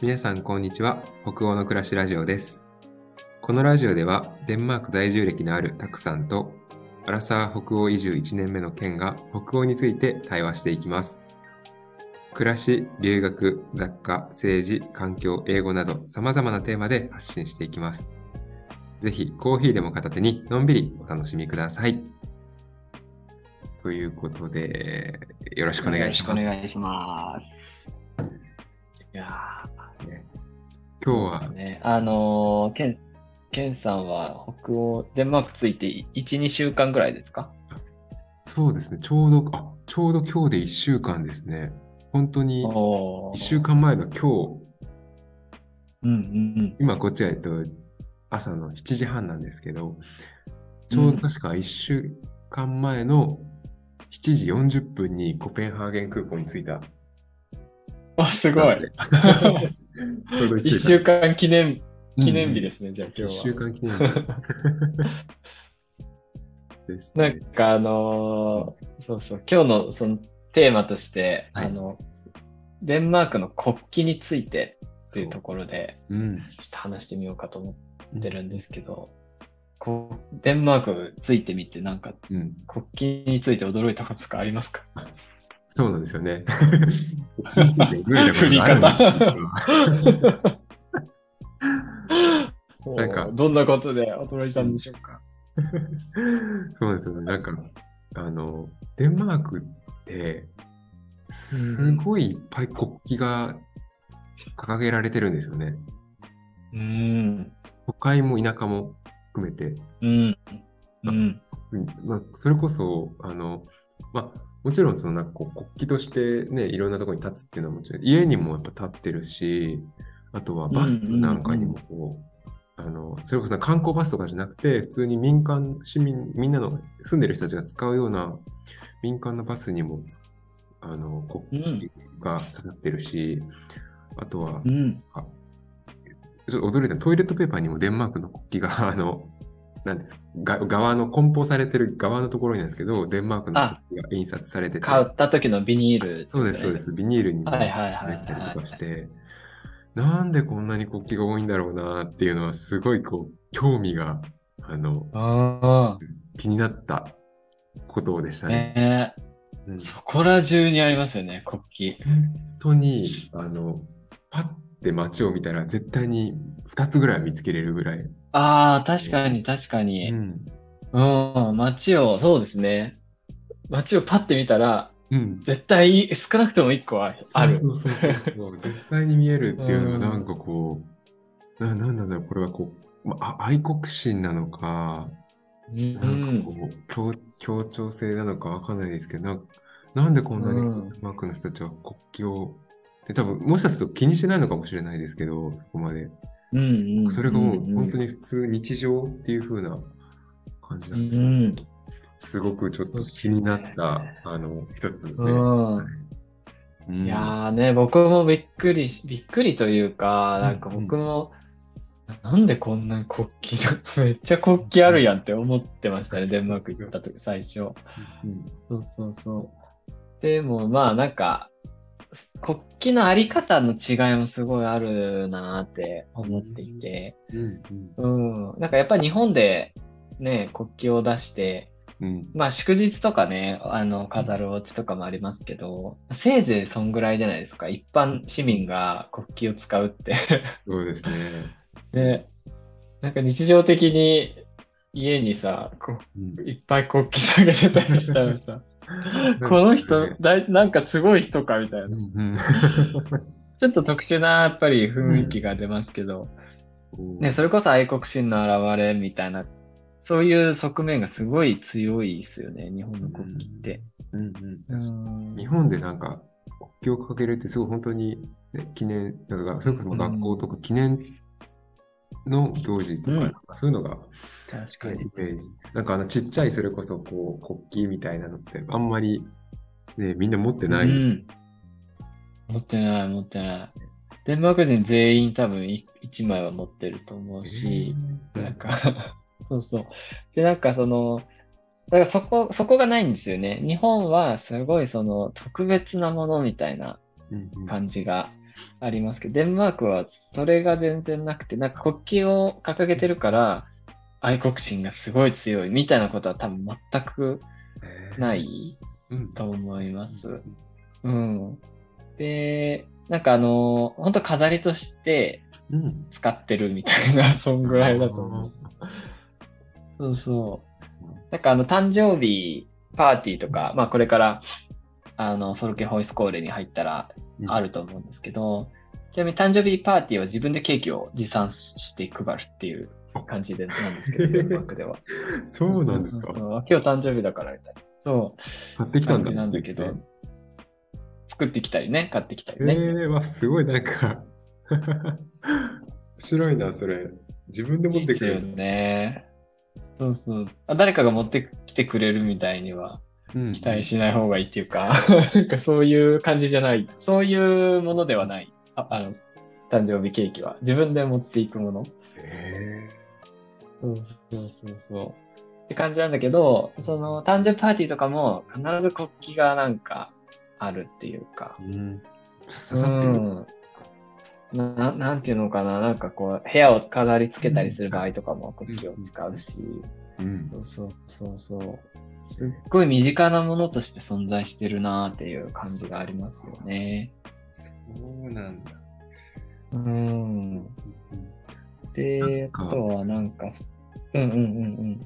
皆さん、こんにちは。北欧の暮らしラジオです。このラジオでは、デンマーク在住歴のあるタクさんと、アラサー北欧移住1年目のケンが北欧について対話していきます。暮らし、留学、雑貨、政治、環境、英語など様々なテーマで発信していきます。ぜひ、コーヒーでも片手にのんびりお楽しみください。ということで、よろしくお願いします。よろしくお願いします。いや今日は。ー、ね、あのー、ケン、ケンさんは北欧、デンマークついて1、2週間ぐらいですか？そうですね、ちょうど、あ、ちょうど今日で1週間ですね。本当にお1週間前の今日、うんうん今こっちは、えっと、朝の7時半なんですけど、ちょうど確か1週間前の7時40分にコペンハーゲン空港に着いた。すごい。ちょうど1 1週間。週間記念、記念日でですね、じゃあ今1日週は。間記念日 です、なね。んかあのーそうそう、今日のそのテーマとして、はいあの、デンマークの国旗についてとそいうところで、うん。ちょっと話してみようかと思ってるんですけど、こう、デンマークついてみて、なんかうん。国旗について驚いたこととかありますか？そうなんですよね。振り方 なんかどんなことで驚いたんでしょうか？そうですよね。なんか、あの、デンマークって、すごいいっぱい国旗が掲げられてるんですよね。うん。都会も田舎も含めて。うん。うん。うんまあ、それこそ、あの、まあ、もちろんそのなんかこう国旗としてね、いろんなところに立つっていうのはもちろん、家にもやっぱ立ってるし、あとはバスなんかにもこう、あの、それこそ観光バスとかじゃなくて、普通に民間、市民、みんなの住んでる人たちが使うような民間のバスにも、あの、国うん。旗が刺さってるし、あとはう、ん。あちょっと驚いたトイレットペーパーにもデンマークの国旗が、あの、なんですか、が側の梱包されてる側のところになんですけど、デンマークの国旗が印刷されてて、買った時のビニール、そうです、そうです、ビニールに入ったりとかして、なんでこんなに国旗が多いんだろうなっていうのは、すごいこう、興味が、あの、あ気になったことでしあ、たね。ね。うん。え、そこら中にありますよね、国旗。本当に、あの、パッて街を見たら絶対に2つぐらいは見つけれるぐらい。ああ、確かに確かに。うん。うん、街を、そうですね。街をパッて見たら、うん。絶対少なくとも1個はある。そうそうそうそう。絶対に見えるっていうのうんがなんかこう、な、なんなんだろう、これはこう、まあ、あ愛国心なのか、うなんかこん。う、協、協調性なのかわかんないですけど、なんなんでこんなにマークの人たちは国旗を、で多分もしかすると気にしてないのかもしれないですけど、そこまで。うんうん。それが本当に普通、日常っていう風な感じうなんで、ん。すごくちょっと気になった、あの、一つで。うん。うんいやーね、僕もびっくりし、びっくりというか、なんか僕も、なんでこんな国旗が、めっちゃ国旗あるやんって思ってましたね、デンマーク行った時、最初。うんそうそうそう。でもまあなんか、国旗のあり方の違いもすごいあるなーって思っていて、うんうんうん。なんかやっぱり日本でね、国旗を出して、うんまあ祝日とかね、あの、飾るお家とかもありますけど、せいぜいそんぐらいじゃないですか。一般市民が国旗を使うって。そうですね。で、なんか日常的に家にさ、こうんういっぱい国旗下げてたりしたらさ、この人、だいなんかすごい人かみたいな。うんうん。ちょっと特殊なやっぱり雰囲気が出ますけど、ね、それこそ愛国心の表れみたいな、そういう側面がすごい強いですよね、日本の国旗って。うんうんうん。日本でなんか国旗を掲げるってすごい本当に、ね、記念、だからそれこそ学校とか記念の行事とか、うんそういうのが確かに。イメージ。なんかあのちっちゃいそれこそこう国旗みたいなのってあんまりね、みんな持ってない。うん。持ってない、持ってない。デンマーク人全員多分い一枚は持ってると思うし、えーなんか、そうそう。で、なんかその、だからそこ、そこがないんですよね。日本はすごいその特別なものみたいな感じがありますけど、デンマークはそれが全然なくて、なんか国旗を掲げてるから、愛国心がすごい強いみたいなことは多分全くないうん。と思います。うん。で、なんかあの、本当飾りとしてうん。使ってるみたいな、そんぐらいだと思う。そうそう。なんかあの、誕生日パーティーとか、まあこれから、あの、フォルケホイスコーレに入ったらうんあると思うんですけど、ちなみに誕生日パーティーは自分でケーキを持参して配るっていう感じでなんですけど、デンマークでは。そうなんですかそう。そう今日誕生日だからみたいな。そう。買ってきたんだなんだけど作ってきたりね、買ってきたりえね。ー、わ、すごいなんか 面白いな、それ。自分で持いいってすよっくる。ね。そうそうあ。誰かが持ってきてくれるみたいにはうん期待しない方がいいっていうか、なんかそういう感じじゃない。そういうものではない。ああの、誕生日ケーキは。自分で持っていくもの。えそうそうそうそう。って感じなんだけど、その誕生日パーティーとかも必ず国旗がなんかあるっていうか。ーうん。刺うさってる。ん。な、ななんていうのかな、なんかこう、部屋を飾り付けたりする場合とかも国旗を使うし、うん。そうそうそうそう。すっごい身近なものとして存在してるなっていう感じがありますよね。そうなんだ。うん。で、あとはなんか、うんうんうん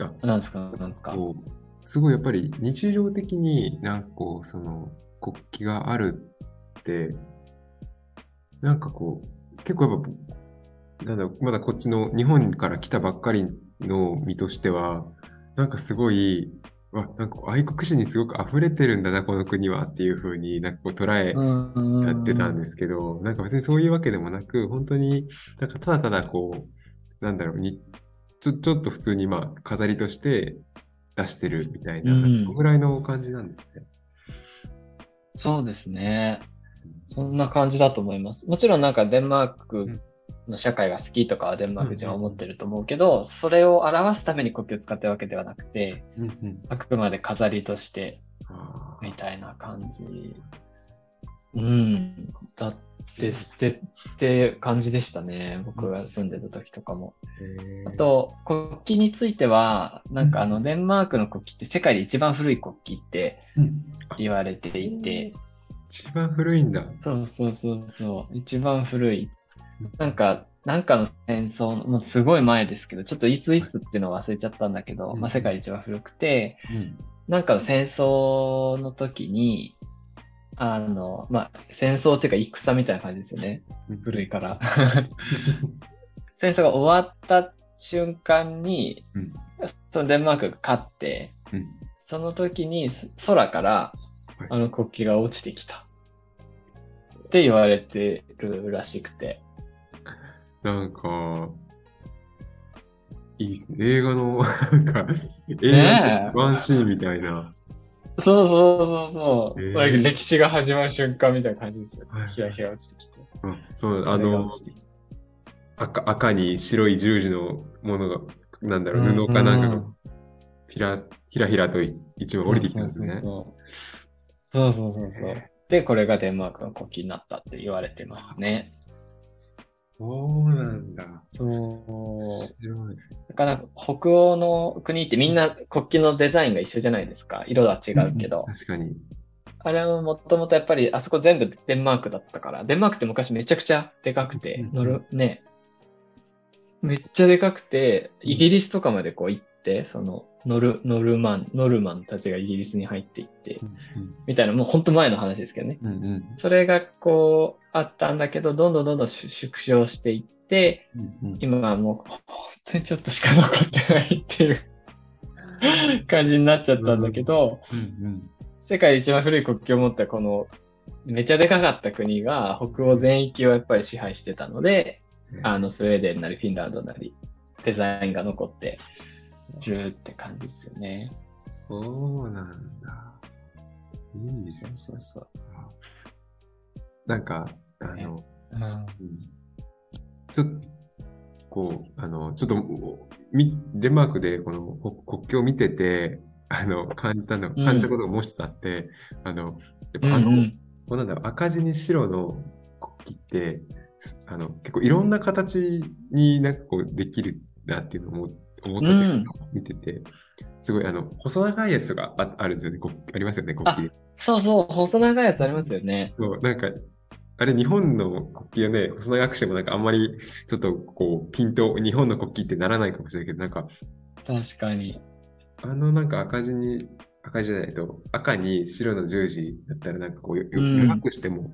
あうん。なんですか、なんですか？すごいやっぱり日常的になんかこうその国旗があるってなんかこう結構やっぱなんだろうまだこっちの日本から来たばっかりの身としてはなんかすごいわなんか愛国心にすごく溢れてるんだなこの国はっていう風になんかこう捉えうんやってたんですけど、なんか別にそういうわけでもなく、本当になんかただただこう、なんだろうに、ちょちょっと普通にまあ飾りとして出してるみたいな、そのぐらいの感じなんですね。そうですね。そんな感じだと思います。もちろんなんかデンマークの社会が好きとかはデンマーク人は思ってると思うけど、それを表すために国旗を使ってるわけではなくて、うんうんあくまで飾りとしてあみたいな感じ。うん。だって、って、って感じでしたね。僕が住んでた時とかも。あと、国旗については、なんかあの、デンマークの国旗って世界で一番古い国旗ってうん言われていて、一番古いんだ。そうそうそうそう、一番古い。なんか、なんかの戦争の、もうすごい前ですけど、ちょっといついつっていうのを忘れちゃったんだけど、うんまあ世界で一番古くて、うんなんかの戦争の時に、あの、まあ、戦争っていうか戦みたいな感じですよね。古いから。戦争が終わった瞬間に、うんそのデンマークが勝って、うんその時に空からはいあの国旗が落ちてきた。って言われてるらしくて。なんか、いいっすね。映画の、なんか、映画のワンシーンみたいな。そうそうそうそう。えー歴史が始まる瞬間みたいな感じですよはい。ひらひら落ちてきて。うんそう、あの赤赤に白い十字のものが、なんだろう、うん布かなんかがうんひらひらひらと一枚降りてきたんですね。そうそうそうそうそう。で、これがデンマークの国旗になったって言われてますね。そうなんだ。そう。だから北欧の国ってみんな国旗のデザインが一緒じゃないですか。色は違うけど。確かに。あれはもともとやっぱりあそこ全部デンマークだったから。デンマークって昔めちゃくちゃでかくてうん、乗る、ね。めっちゃでかくて、イギリスとかまでこう行って、そのノル、ノルマン、ノルマンたちがイギリスに入っていって、みたいな、もう本当前の話ですけどね。うんうん。それがこうあったんだけど、どんどんどんどん縮小していって、うんうん。今はもう本当にちょっとしか残ってないっていう 感じになっちゃったんだけど、うん世界で一番古い国旗を持ったこのめちゃでかかった国が北欧全域をやっぱり支配してたので、うん。あのスウェーデンなりフィンランドなりデザインが残ってるって感じですよね。そうなんだ。いいじゃん。そうそうなんか、あの、そう。うんうんちょっと、こう、あの、ちょっと、みデンマークでこの国国境を見てて、あの、感じたの、うん感じたことがもう一つあって、あの、やっぱあの、うんうんこうなんだろう、赤字に白の国旗って、あの、結構いろんな形になんかこうできるなっていうのを思思ったというか、見てて、すごいあの、細長いやつとかああるんですよね、国ありますよね、国旗。そうそう、細長いやつありますよね。そう、なんか、あれ、日本の国旗をね、細長くしてもなんかあんまりちょっとこう、ピンと日本の国旗ってならないかもしれないけど、なんか、確かに。あのなんか赤字に、赤字じゃないと、赤に白の十字だったらなんかこう、ようん長くしても、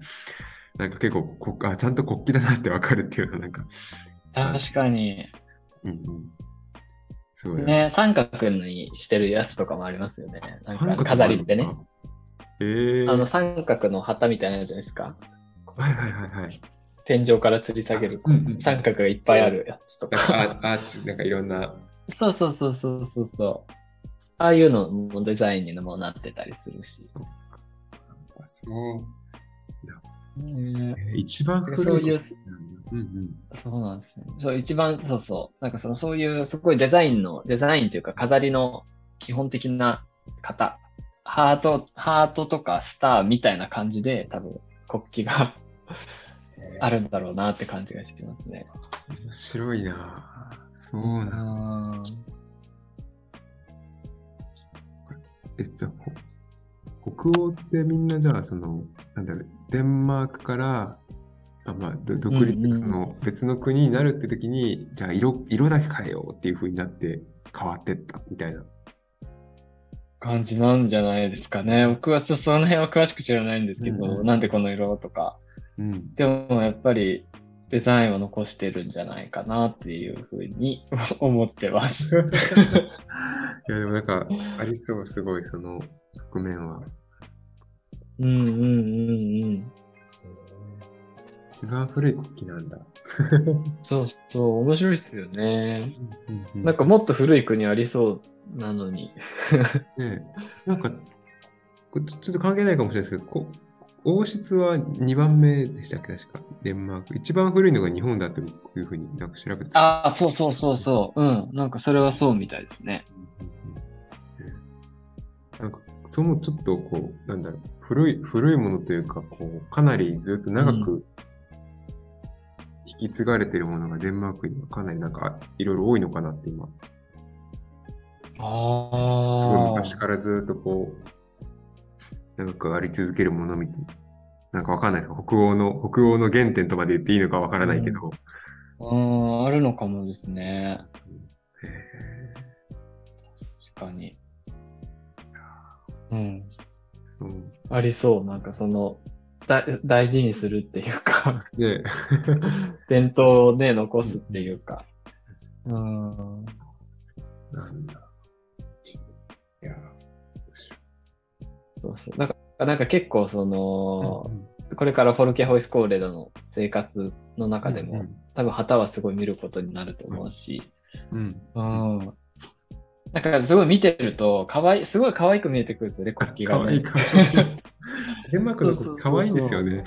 なんか結構こあ、ちゃんと国旗だなってわかるっていうのなんか、確かに。うんうん。すごいな。ね、三角にしてるやつとかもありますよね。なんか飾りってね。。ええあの三角の旗みたいなやつじゃないですか？はいはいはいはい。天井から吊り下げるうんうん三角がいっぱいあるやつとか。アーチ、なんかいろんな、そうそうそうそうそうそう。ああいうのもデザインにもなってたりするし。そう、一番古いそういううんうん。そうなんですね。そう、一番、そうそう。なんかその、そういう、すごいデザインの、デザインというか飾りの基本的な型。ハート、ハートとかスターみたいな感じで、多分、国旗が あるんだろうなって感じがしますね。面白いなそうなんえ、じゃあ、ほ北欧ってみんなじゃあ、その、なんだろう、デンマークから、あまあ、ど独立、うんうんその別の国になるって時に、じゃあ色、色だけ変えようっていう風になって変わってったみたいな。感じなんじゃないですかね。僕はちょっとその辺は詳しく知らないんですけど、うんうんなんでこの色とか。うん。でもやっぱりデザインを残してるんじゃないかなっていうふうに 思ってます。いや、でもなんか、ありそう、すごい、その側面は。うんうんうんうん。一番古い国旗なんだ。そうそう、面白いっすよね。うんうんなんかもっと古い国ありそうなのに。ねえ、なんか、ちょっと関係ないかもしれないですけど、こ王室は2番目でしたっけ、確か。デンマーク。一番古いのが日本だというふうになんか調べてた。ああ、そうそうそうそう。うん。なんかそれはそうみたいですね。うんうんうんねなんか、そのちょっとこう、なんだろう、古い、古いものというか、こう、かなりずっと長く引き継がれているものがデンマークにはかなりなんかいろいろ多いのかなって今、すごいああ。昔からずっとこう、長くあり続けるものみたいな。なんかわかんないです北欧の、北欧の原点とまで言っていいのかわからないけど。うん、あるのかもですね。へ確かに。うん。ーそう。ありそう。なんかその、だ大事にするっていうか、ね 伝統をね、残すっていうか。うん。なんだ。いやそうそう。なんか、なんか結構その、これからフォルケホイスコーレドの生活の中でも、多分旗はすごい見ることになると思うし、うん。うん。なんかすごい見てると、かわいい、すごい可愛く見えてくるんですよね、国旗がね。かわいいかわいい。デンマークのそうそうそうそう子かわいいんですよね。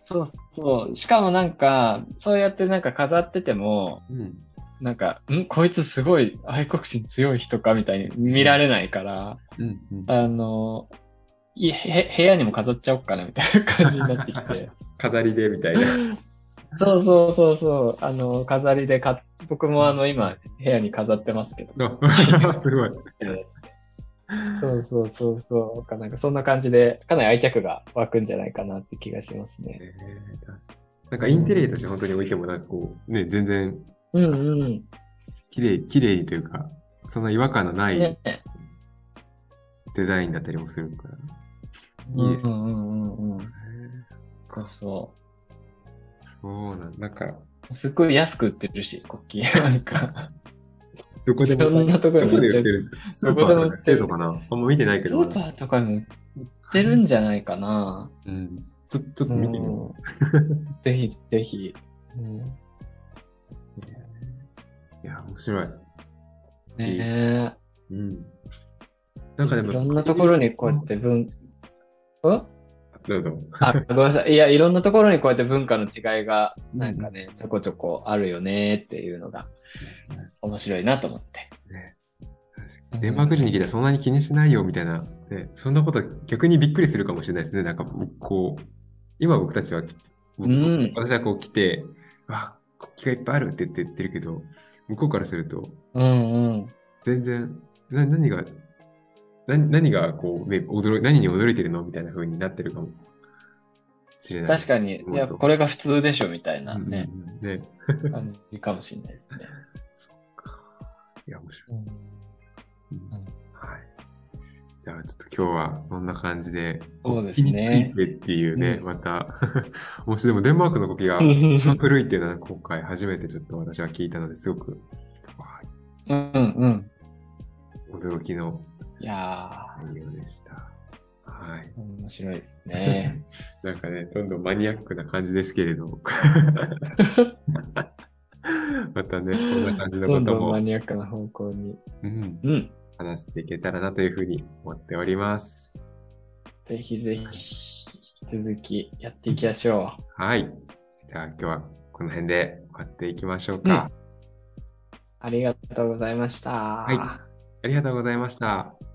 そうそう。しかもなんか、そうやってなんか飾ってても、うん。なんか、んこいつすごい愛国心強い人かみたいに見られないから、うん。うんあの、いへ部屋にも飾っちゃおっかなみたいな感じになってきて。飾りでみたいな。そうそうそうそう。あの、飾りでか、僕もあの、今、部屋に飾ってますけど。あ すごい。そうそうそうそう。かなんかそんな感じで、かなり愛着が湧くんじゃないかなって気がしますね。えーなんかインテリアとして本当に置いてもなんかこう、ね、全然うんうん。綺麗、綺麗というか、そんな違和感のないね。デザインだったりもするから。いいですうんうんうんうん。へそうそーそうなんなんか、う。すっごい安く売ってるし、国旗。なんか、どこでも、そんなところに売ってるスーパーとかで売ってるのかな？あんま見てないけど。スーパーとかに売ってるんじゃないかな。うん。ちょちょっと見てみようん ぜひぜひ。うんう。いや、面白い。ねうん。なんかでえ。も、いろんなところにこうやって文、んどうぞ。あ、ごめんなさい。いや、いろんなところにこうやって文化の違いが、なんかね、ちょこちょこあるよねっていうのが面白いなと思って。ねデンマーク人に聞いたらそんなに気にしないよみたいなね、そんなこと逆にびっくりするかもしれないですね。なんかこう、今僕たちは、うん私はこう来て、わ、国旗がいっぱいあるって言ってるけど、向こうからすると、うんうん。全然、な何が、何何がこう、ね、驚い、何に驚いてるの？みたいな風になってるかも。しれない。確かに、いや、これが普通でしょみたいなね、うんね。感じかもしれないですね。そっか。いや、面白い。うん。うん。じゃあ、ちょっと今日はこんな感じで、そうです国ね。旗についてっていうね、うん。また、もしでもデンマークの国旗が 古いっていうのは今回初めてちょっと私は聞いたのですごく、わうんうん。あ驚きのいや内容でした。はい。ー、面白いですね。なんかね、どんどんマニアックな感じですけれど。またね、こんな感じのどんことも、どんマニアックな方向に。うん、うん。話していけたらなというふうに思っております。ぜひぜひ、引き続きやっていきましょはい。じゃあ今日はこの辺で終わっていきましょうか。う。ありがとうございました。いありがとうございました。